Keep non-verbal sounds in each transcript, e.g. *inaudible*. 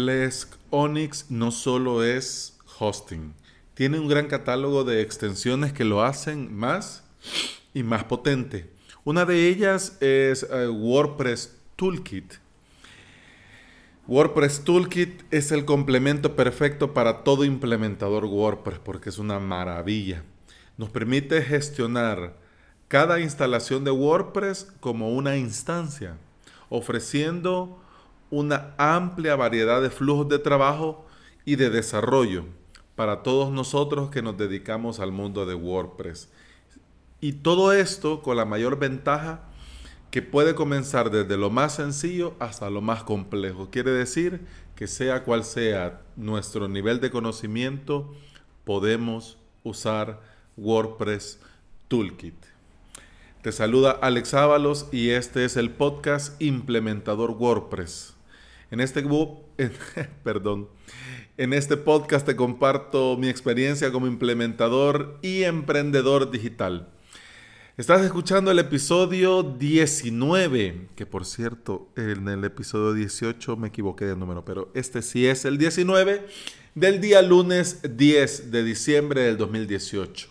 Plesk Onyx no solo es hosting, tiene un gran catálogo de extensiones que lo hacen más y más potente. Una de ellas es eh, WordPress Toolkit. WordPress Toolkit es el complemento perfecto para todo implementador WordPress porque es una maravilla. Nos permite gestionar cada instalación de WordPress como una instancia, ofreciendo una amplia variedad de flujos de trabajo y de desarrollo para todos nosotros que nos dedicamos al mundo de WordPress. Y todo esto con la mayor ventaja que puede comenzar desde lo más sencillo hasta lo más complejo. Quiere decir que sea cual sea nuestro nivel de conocimiento, podemos usar WordPress Toolkit. Te saluda Alex Ábalos y este es el podcast Implementador WordPress. En este, *laughs* perdón, en este podcast te comparto mi experiencia como implementador y emprendedor digital. Estás escuchando el episodio 19, que por cierto, en el episodio 18 me equivoqué de número, pero este sí es el 19 del día lunes 10 de diciembre del 2018.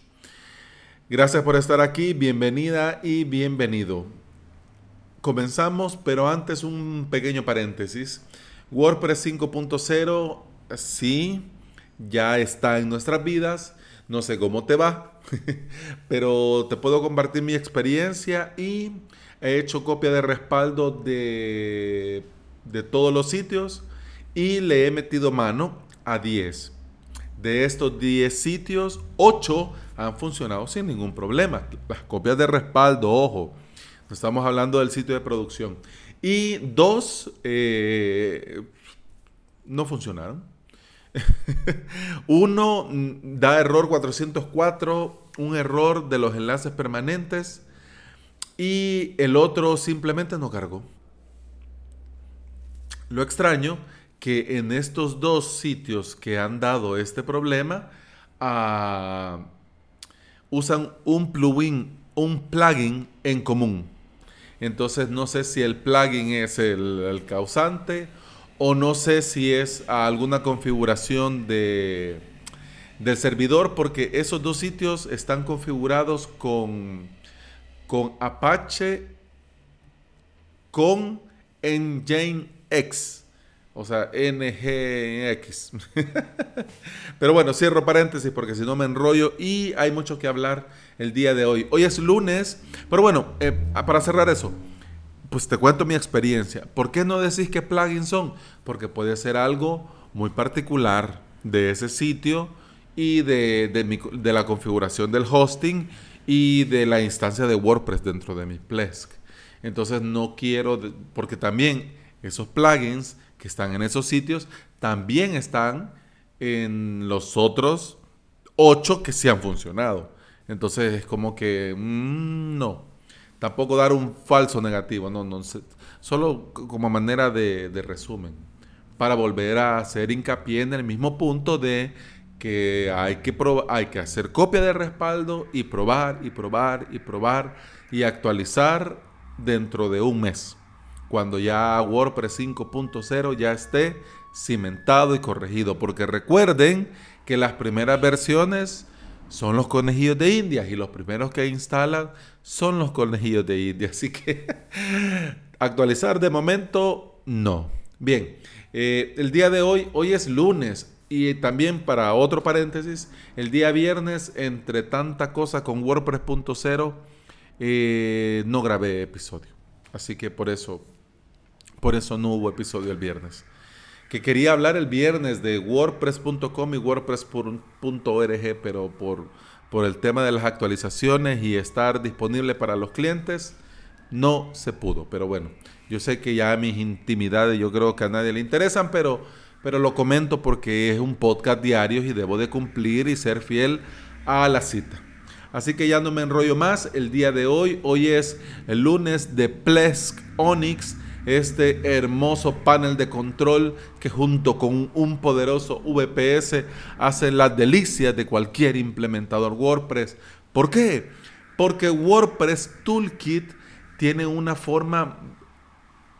Gracias por estar aquí, bienvenida y bienvenido. Comenzamos, pero antes un pequeño paréntesis. WordPress 5.0, sí, ya está en nuestras vidas. No sé cómo te va, *laughs* pero te puedo compartir mi experiencia y he hecho copia de respaldo de, de todos los sitios y le he metido mano a 10. De estos 10 sitios, 8 han funcionado sin ningún problema. Las copias de respaldo, ojo, Estamos hablando del sitio de producción. Y dos eh, no funcionaron. *laughs* Uno da error 404, un error de los enlaces permanentes. Y el otro simplemente no cargó. Lo extraño que en estos dos sitios que han dado este problema ah, usan un plugin, un plugin en común. Entonces no sé si el plugin es el, causante o no sé si es alguna configuración de, del servidor porque esos dos sitios están configurados con, con Apache con Nginx. O sea, NGX. *laughs* Pero bueno, cierro paréntesis porque si no me enrollo y hay mucho que hablar el día de hoy. Hoy es lunes, pero bueno, eh, para cerrar eso, pues te cuento mi experiencia. ¿Por qué no decís qué plugins son? Porque puede ser algo muy particular de ese sitio y de, de, la configuración del hosting y de la instancia de WordPress dentro de mi Plesk. Entonces no quiero, porque también esos plugins que están en esos sitios también están en los otros ocho que sí han funcionado. Entonces es como que mm, no. Tampoco dar un falso negativo, no, no. Solo como manera de, resumen. Para volver a hacer hincapié en el mismo punto de que hay que, hay que hacer copia de respaldo y probar y probar y probar y actualizar dentro de un mes cuando ya WordPress 5.0 ya esté cimentado y corregido. Porque recuerden que las primeras versiones son los conejillos de India y los primeros que instalan son los conejillos de India. *laughs* Así que actualizar de momento no. Bien, eh, el día de hoy, hoy es lunes. Y también para otro paréntesis, el día viernes, entre tanta cosa con WordPress.0, eh, no grabé episodio. Así que por eso por eso no hubo episodio el viernes. Que quería hablar el viernes de WordPress.com y WordPress.org, pero por, por el tema de las actualizaciones y estar disponible para los clientes, no se pudo. Pero bueno, yo sé que ya mis intimidades yo creo que a nadie le interesan, pero, pero lo comento porque es un podcast diario y debo de cumplir y ser fiel a la cita. Así que ya no me enrollo más. El día de hoy, hoy es el lunes de Plesk Onyx este hermoso panel de control que junto con un poderoso VPS hace las delicias de cualquier implementador WordPress. ¿Por qué? Porque WordPress Toolkit tiene una forma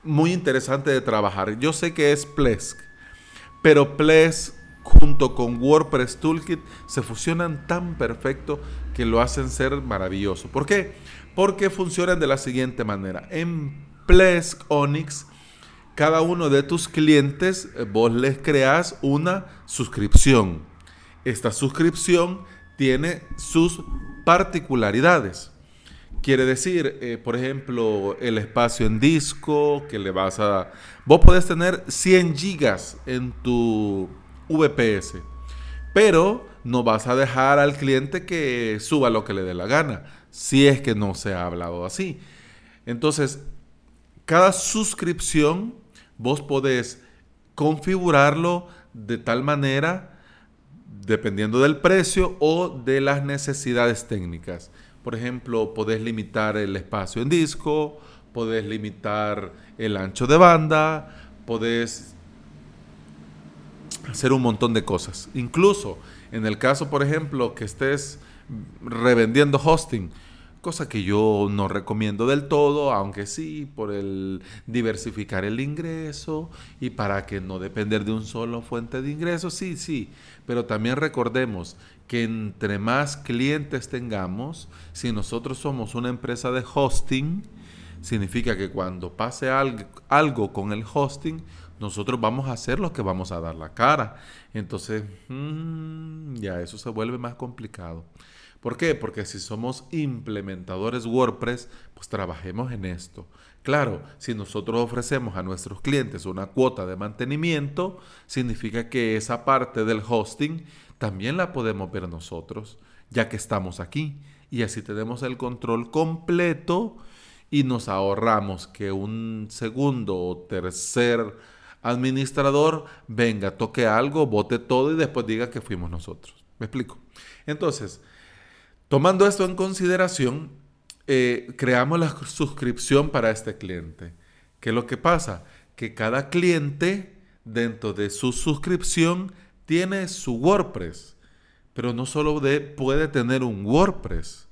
muy interesante de trabajar. Yo sé que es Plesk, Pero Plesk junto con WordPress Toolkit se fusionan tan perfecto que lo hacen ser maravilloso. ¿Por qué? Porque funcionan de la siguiente manera. En Plesk Onyx, cada uno de tus clientes, eh, vos les creas una suscripción. Esta suscripción tiene sus particularidades. Quiere decir, eh, por ejemplo, el espacio en disco que le vas a... Vos podés tener 100 gigas en tu VPS, pero no vas a dejar al cliente que suba lo que le dé la gana, si es que no se ha hablado así. Entonces, cada suscripción vos podés configurarlo de tal manera, dependiendo del precio o de las necesidades técnicas. Por ejemplo, podés limitar el espacio en disco, podés limitar el ancho de banda, podés hacer un montón de cosas. Incluso en el caso, por ejemplo, que estés revendiendo hosting, cosa que yo no recomiendo del todo, aunque sí, por el diversificar el ingreso y para que no depender de un solo fuente de ingresos, sí, sí, pero también recordemos que entre más clientes tengamos, si nosotros somos una empresa de hosting, significa que cuando pase algo, con el hosting, nosotros vamos a hacer lo que vamos a dar la cara. Entonces, mm, ya eso se vuelve más complicado. ¿Por qué? Porque si somos implementadores WordPress, pues trabajemos en esto. Claro, si nosotros ofrecemos a nuestros clientes una cuota de mantenimiento, significa que esa parte del hosting también la podemos ver nosotros, ya que estamos aquí. Y así tenemos el control completo y nos ahorramos que un segundo o tercer administrador venga, toque algo, vote todo y después diga que fuimos nosotros. ¿Me explico? Entonces, tomando esto en consideración, eh, creamos la suscripción para este cliente. ¿Qué es lo que pasa? Que cada cliente dentro de su suscripción tiene su WordPress, pero no solo de, puede tener un WordPress,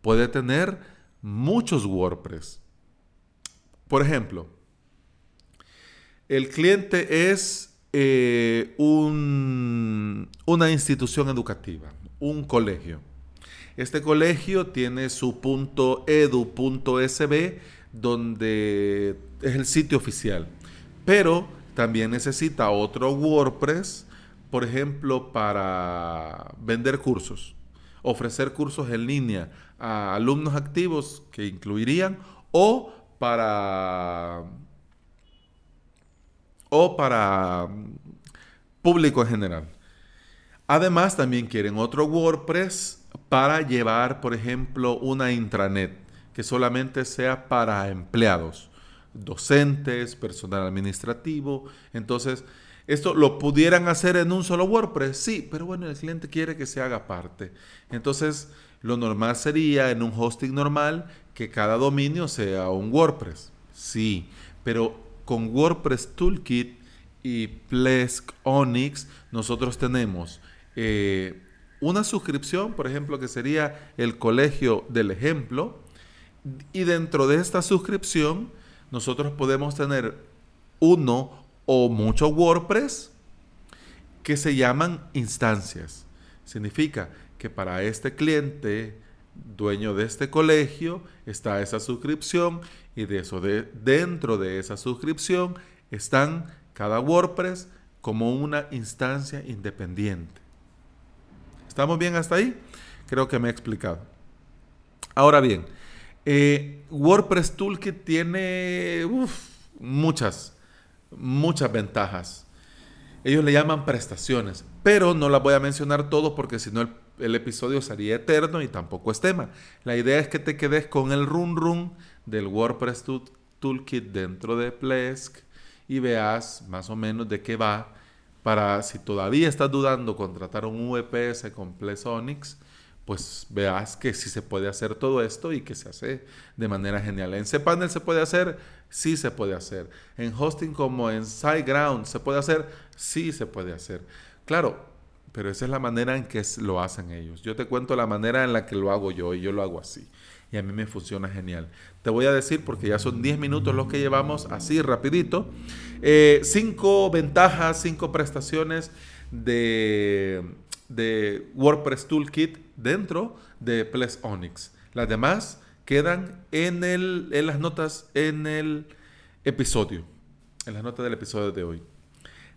puede tener muchos WordPress. Por ejemplo, el cliente es eh, un, una institución educativa, un colegio. Este colegio tiene su .edu.sb donde es el sitio oficial, pero también necesita otro WordPress por ejemplo, para vender cursos, ofrecer cursos en línea a alumnos activos que incluirían o para o para público en general. Además, también quieren otro WordPress para llevar, por ejemplo, una intranet que solamente sea para empleados, docentes, personal administrativo. Entonces, esto lo pudieran hacer en un solo WordPress, sí, pero bueno, el cliente quiere que se haga parte. Entonces, lo normal sería en un hosting normal que cada dominio sea un WordPress, sí, pero con WordPress Toolkit y Plesk Onyx nosotros tenemos eh, una suscripción, por ejemplo, que sería el colegio del ejemplo, y dentro de esta suscripción nosotros podemos tener uno o mucho WordPress que se llaman instancias. Significa que para este cliente, dueño de este colegio, está esa suscripción y de eso de, dentro de esa suscripción están cada WordPress como una instancia independiente. ¿Estamos bien hasta ahí? Creo que me he explicado. Ahora bien, eh, WordPress Toolkit tiene muchas muchas ventajas. Ellos le llaman prestaciones, pero no las voy a mencionar todo porque si no el, episodio sería eterno y tampoco es tema. La idea es que te quedes con el run run del WordPress Toolkit dentro de Plesk y veas más o menos de qué va para si todavía estás dudando contratar un VPS con Plesonics, pues veas que sí se puede hacer todo esto y que se hace de manera genial. En cPanel se puede hacer, sí se puede hacer. En hosting como en SiteGround se puede hacer, sí se puede hacer. Claro, pero esa es la manera en que lo hacen ellos. Yo te cuento la manera en la que lo hago yo y yo lo hago así. Y a mí me funciona genial. Te voy a decir, porque ya son 10 minutos los que llevamos así rapidito, eh, cinco ventajas, cinco prestaciones de, de WordPress Toolkit dentro de Ples Onyx. Las demás quedan en, el, en las notas en el episodio, en las notas del episodio de hoy.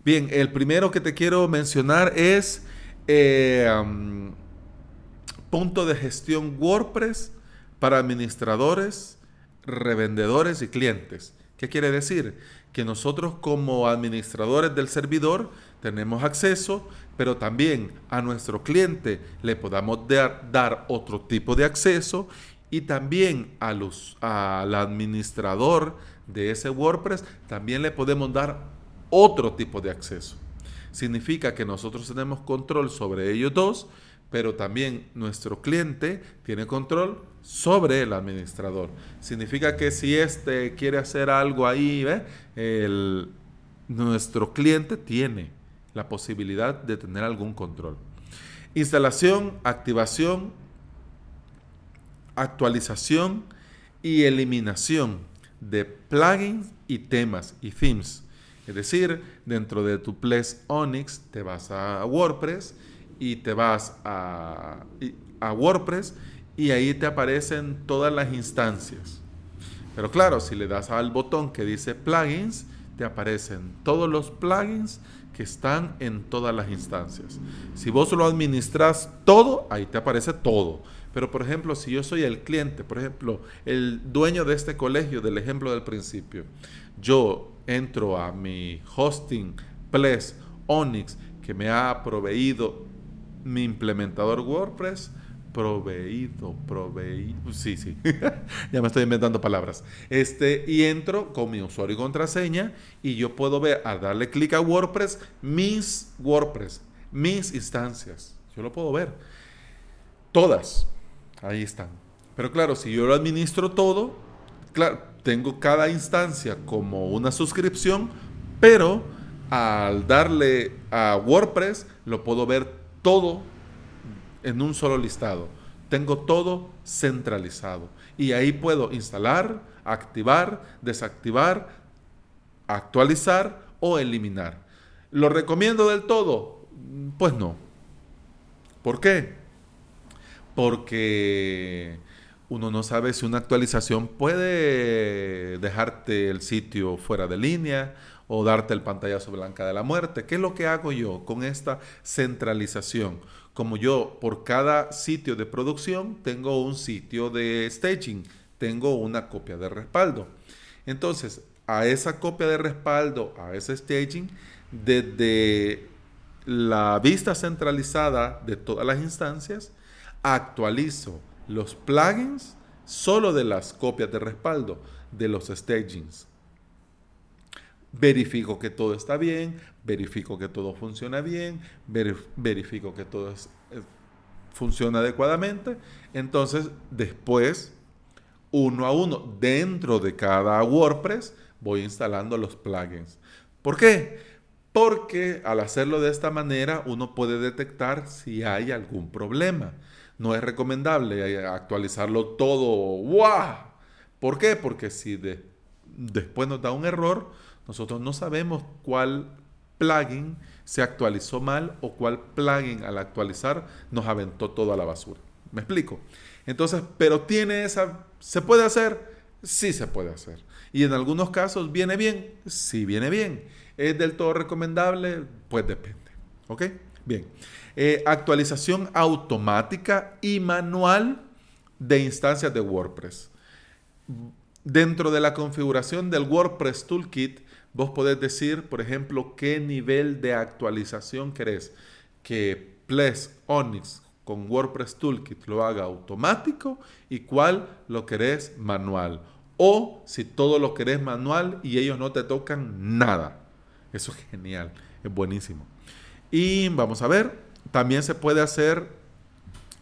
Bien, el primero que te quiero mencionar es eh, punto de gestión WordPress para administradores, revendedores y clientes. ¿Qué quiere decir? Que nosotros como administradores del servidor tenemos acceso, pero también a nuestro cliente le podamos dar, otro tipo de acceso y también a los, al administrador de ese WordPress también le podemos dar otro tipo de acceso. Significa que nosotros tenemos control sobre ellos dos, pero también nuestro cliente tiene control sobre el administrador. Significa que si éste quiere hacer algo ahí, El, nuestro cliente tiene la posibilidad de tener algún control. Instalación, activación, actualización y eliminación de plugins y temas y themes. Es decir, dentro de tu Ples Onyx te vas a WordPress y te vas a, a WordPress y ahí te aparecen todas las instancias. Pero claro, si le das al botón que dice plugins, te aparecen todos los plugins que están en todas las instancias. Si vos lo administras todo, ahí te aparece todo. Pero por ejemplo, si yo soy el cliente, por ejemplo, el dueño de este colegio, del ejemplo del principio, yo entro a mi hosting, Ples, Onyx, que me ha proveído mi implementador WordPress, proveído, proveído, sí, sí, *laughs* ya me estoy inventando palabras. Este, y entro con mi usuario y contraseña y yo puedo ver, al darle clic a WordPress, mis WordPress, mis instancias. Yo lo puedo ver. Todas. Ahí están. Pero claro, si yo lo administro todo, claro, tengo cada instancia como una suscripción, pero al darle a WordPress lo puedo ver todo en un solo listado. Tengo todo centralizado. Y ahí puedo instalar, activar, desactivar, actualizar o eliminar. ¿Lo recomiendo del todo? Pues no. ¿Por qué? porque uno no sabe si una actualización puede dejarte el sitio fuera de línea o darte el pantallazo blanca de la muerte. ¿Qué es lo que hago yo con esta centralización? Como yo por cada sitio de producción tengo un sitio de staging, tengo una copia de respaldo. Entonces, a esa copia de respaldo, a ese staging, desde la vista centralizada de todas las instancias, actualizo los plugins solo de las copias de respaldo de los stagings. Verifico que todo está bien, verifico que todo funciona bien, verifico que todo funciona adecuadamente. Entonces, después, uno a uno, dentro de cada WordPress, voy instalando los plugins. ¿Por qué? Porque al hacerlo de esta manera, uno puede detectar si hay algún problema no es recomendable actualizarlo todo. ¡Wow! ¿Por qué? Porque si después nos da un error, nosotros no sabemos cuál plugin se actualizó mal o cuál plugin al actualizar nos aventó todo a la basura. ¿Me explico? Entonces, pero tiene esa... ¿Se puede hacer? Sí se puede hacer. Y en algunos casos viene bien, sí viene bien. ¿Es del todo recomendable? Pues depende. ¿Ok? Bien. Eh, actualización automática y manual de instancias de WordPress. Dentro de la configuración del WordPress Toolkit, vos podés decir, por ejemplo, qué nivel de actualización querés. Que Ples Onyx con WordPress Toolkit lo haga automático y cuál lo querés manual. O si todo lo querés manual y ellos no te tocan nada. Eso es genial, es buenísimo. Y vamos a ver, también se puede hacer,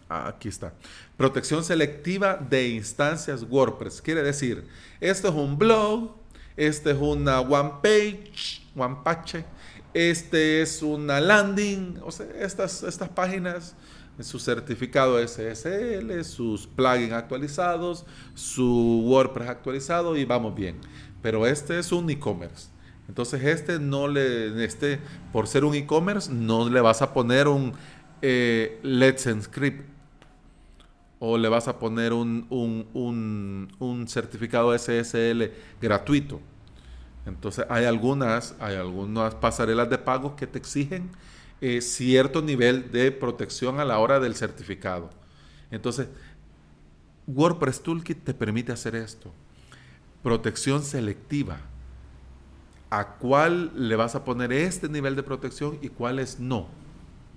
aquí está, protección selectiva de instancias WordPress. Quiere decir, esto es un blog, este es una one page, one page, este es una landing, o sea, estas, estas páginas su certificado SSL, sus plugins actualizados, su WordPress actualizado y vamos bien. Pero este es un e-commerce. Entonces este no le, este, por ser un e-commerce, no le vas a poner un eh, Let's Encrypt o le vas a poner un, un, certificado SSL gratuito. Entonces hay algunas, hay algunas pasarelas de pago que te exigen eh, cierto nivel de protección a la hora del certificado. Entonces, WordPress Toolkit te permite hacer esto. Protección selectiva. ¿A cuál le vas a poner este nivel de protección y cuáles no?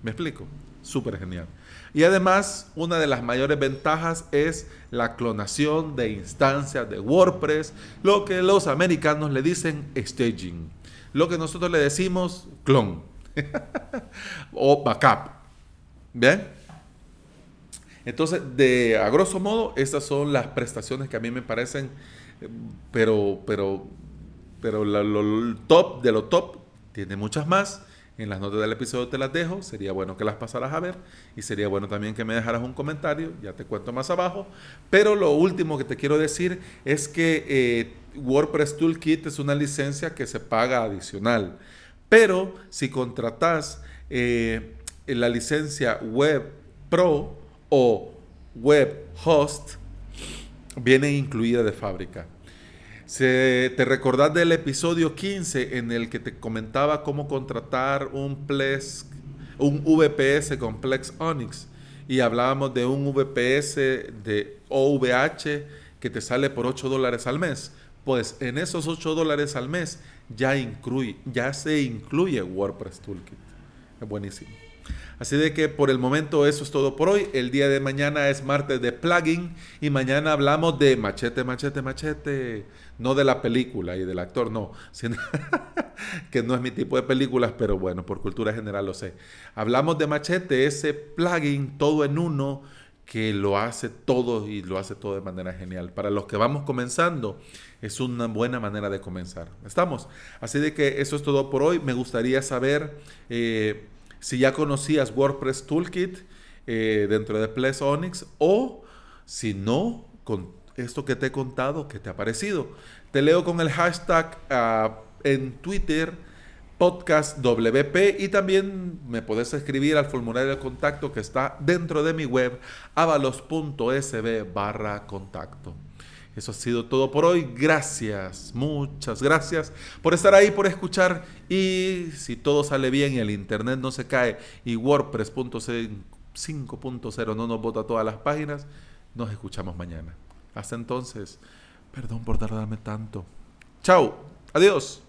¿Me explico? Súper genial. Y además, una de las mayores ventajas es la clonación de instancias de WordPress, lo que los americanos le dicen staging, lo que nosotros le decimos clon. *laughs* o backup. ¿Bien? Entonces, de a grosso modo, estas son las prestaciones que a mí me parecen, pero, pero, pero lo, top de lo top tiene muchas más. En las notas del episodio te las dejo. Sería bueno que las pasaras a ver. Y sería bueno también que me dejaras un comentario. Ya te cuento más abajo. Pero lo último que te quiero decir es que eh, WordPress Toolkit es una licencia que se paga adicional. Pero si contratas eh, la licencia Web Pro o Web Host, viene incluida de fábrica. Se, ¿Te recordás del episodio 15 en el que te comentaba cómo contratar un, Plex, un VPS con Plex Onyx? Y hablábamos de un VPS de OVH que te sale por 8 dólares al mes. Pues en esos 8 dólares al mes ya, incluye, ya se incluye WordPress Toolkit. Es buenísimo. Así de que por el momento eso es todo por hoy. El día de mañana es martes de plugin y mañana hablamos de machete, machete, machete. No de la película y del actor, no. *laughs* que no es mi tipo de películas, pero bueno, por cultura general lo sé. Hablamos de machete, ese plugin todo en uno que lo hace todo y lo hace todo de manera genial. Para los que vamos comenzando, es una buena manera de comenzar. ¿Estamos? Así de que eso es todo por hoy. Me gustaría saber eh, si ya conocías WordPress Toolkit eh, dentro de Ples Onyx o si no, con esto que te he contado, ¿qué te ha parecido? Te leo con el hashtag ah, en Twitter podcast WP y también me puedes escribir al formulario de contacto que está dentro de mi web avalos.sb barra contacto. Eso ha sido todo por hoy. Gracias, muchas gracias por estar ahí, por escuchar. Y si todo sale bien y el internet no se cae y WordPress 5.0 no nos bota todas las páginas, nos escuchamos mañana. Hasta entonces, perdón por tardarme tanto. Chao, adiós.